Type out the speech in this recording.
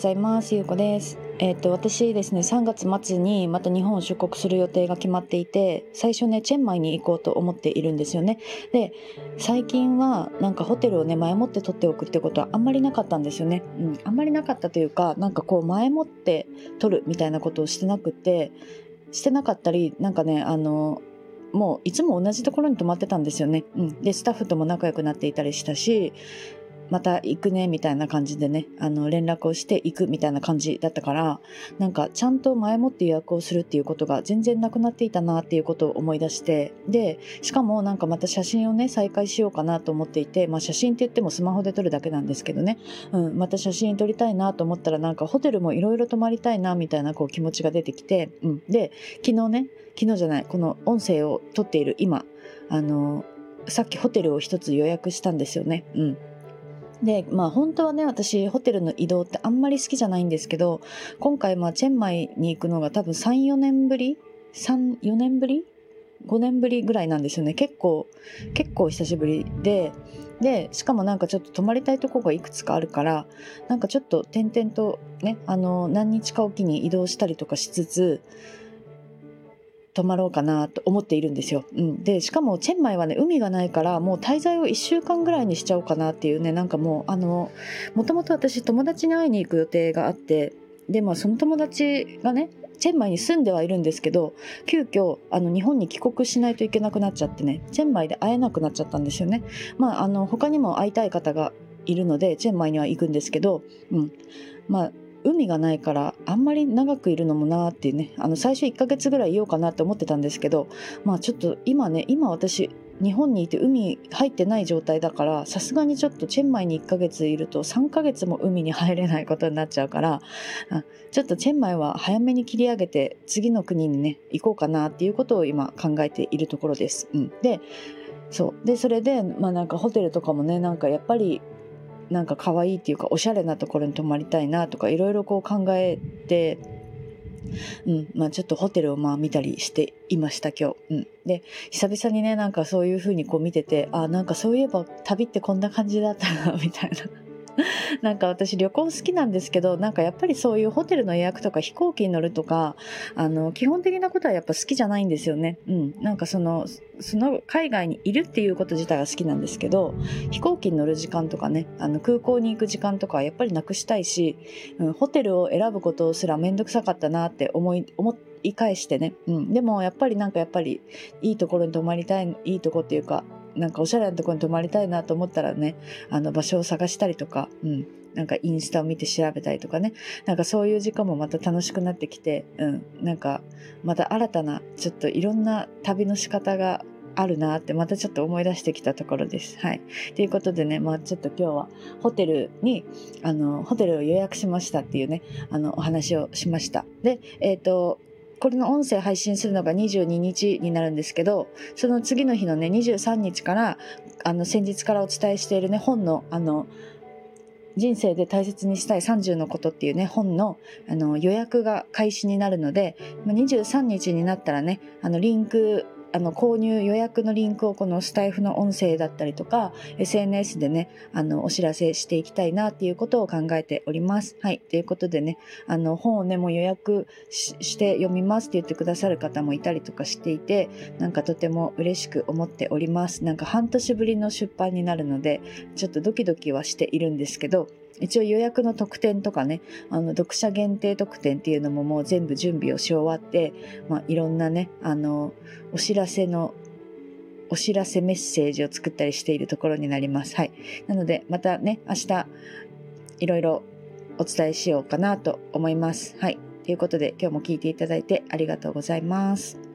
ございます。ゆうこです。えっ、と私ですね3月末にまた日本を出国する予定が決まっていて最初ねチェンマイに行こうと思っているんですよね。で最近はなんかホテルをね前もって取っておくってことはあんまりなかったんですよね。うん。あんまりなかったというかなんかこう前もって取るみたいなことをしてなくてしてなかったりなんかねあのもういつも同じところに泊まってたんですよね。うん、でスタッフとも仲良くなっていたりしたしまた行くねみたいな感じでねあの連絡をして行くみたいな感じだったからなんかちゃんと前もって予約をするっていうことが全然なくなっていたなっていうことを思い出してでしかもなんかまた写真をね再開しようかなと思っていて、まあ、写真って言ってもスマホで撮るだけなんですけどね、うん、また写真撮りたいなと思ったらなんかホテルもいろいろ泊まりたいなみたいなこう気持ちが出てきて、うん、で昨日ね昨日じゃないこの音声を撮っている今あのさっきホテルを一つ予約したんですよね。うんで、まあ本当はね、私ホテルの移動ってあんまり好きじゃないんですけど、今回まあチェンマイに行くのが多分3、4年ぶり ?3、4年ぶり ?5 年ぶりぐらいなんですよね。結構、結構久しぶりで、で、しかもなんかちょっと泊まりたいとこがいくつかあるから、なんかちょっと点々とね、あの、何日かおきに移動したりとかしつつ、泊まろうかなと思っているんですよ。うん、でしかもチェンマイはね海がないからもう滞在を1週間ぐらいにしちゃおうかなっていうねなんかもうあのもともと私友達に会いに行く予定があってでもその友達がねチェンマイに住んではいるんですけど急遽あの日本に帰国しないといけなくなっちゃってねチェンマイで会えなくなっちゃったんですよね。まああの他にも会いたい方がいるのでチェンマイには行くんですけど、うん、まあ海がないからあんまり長くいるのもなーっていうねあの最初1ヶ月ぐらいいようかなって思ってたんですけどまあちょっと今ね今私日本にいて海入ってない状態だからさすがにちょっとチェンマイに1ヶ月いると3ヶ月も海に入れないことになっちゃうからちょっとチェンマイは早めに切り上げて次の国にね行こうかなっていうことを今考えているところです。うん、でそうでそれでまあなんかホテルとかもねなんかやっぱりなんか可愛いっていうかおしゃれなところに泊まりたいなとかいろいろこう考えて、うんまあ、ちょっとホテルをまあ見たりしていました今日。うん、で久々にねなんかそういう風にこう見ててあなんかそういえば旅ってこんな感じだったなみたいな。なんか私旅行好きなんですけどなんかやっぱりそういうホテルの予約とか飛行機に乗るとかあの基本的なことはやっぱ好きじゃないんですよね。うん、なんかそのその海外にいるっていうこと自体は好きなんですけど飛行機に乗る時間とかねあの空港に行く時間とかはやっぱりなくしたいし、うん、ホテルを選ぶことすら面倒くさかったなって思い思い返してね、うん、でもやっぱりなんかやっぱりいいところに泊まりたいいいとこっていうかなんかおしゃれなとこに泊まりたいなと思ったらねあの場所を探したりとか、うん、なんかインスタを見て調べたりとかねなんかそういう時間もまた楽しくなってきて、うん、なんかまた新たなちょっといろんな旅の仕方があるなってまたちょっと思い出してきたところです。はい。ということでね、まあちょっと今日はホテルに、あの、ホテルを予約しましたっていうね、あの、お話をしました。で、えっ、ー、と、これの音声配信するのが22日になるんですけど、その次の日のね、23日から、あの、先日からお伝えしているね、本の、あの、人生で大切にしたい30のことっていうね、本のあの予約が開始になるので、23日になったらね、あのリンクあの購入予約のリンクをこのスタイフの音声だったりとか SNS でねあのお知らせしていきたいなっていうことを考えております。はいということでねあの本をねもう予約して読みますって言ってくださる方もいたりとかしていてなんかとても嬉しく思っております。なんか半年ぶりの出版になるのでちょっとドキドキはしているんですけど一応予約の特典とかねあの読者限定特典っていうのももう全部準備をし終わって、まあ、いろんなねあのお知らせのお知らせメッセージを作ったりしているところになります。はい。なので、またね、明日、いろいろお伝えしようかなと思います。はい。ということで、今日も聞いていただいてありがとうございます。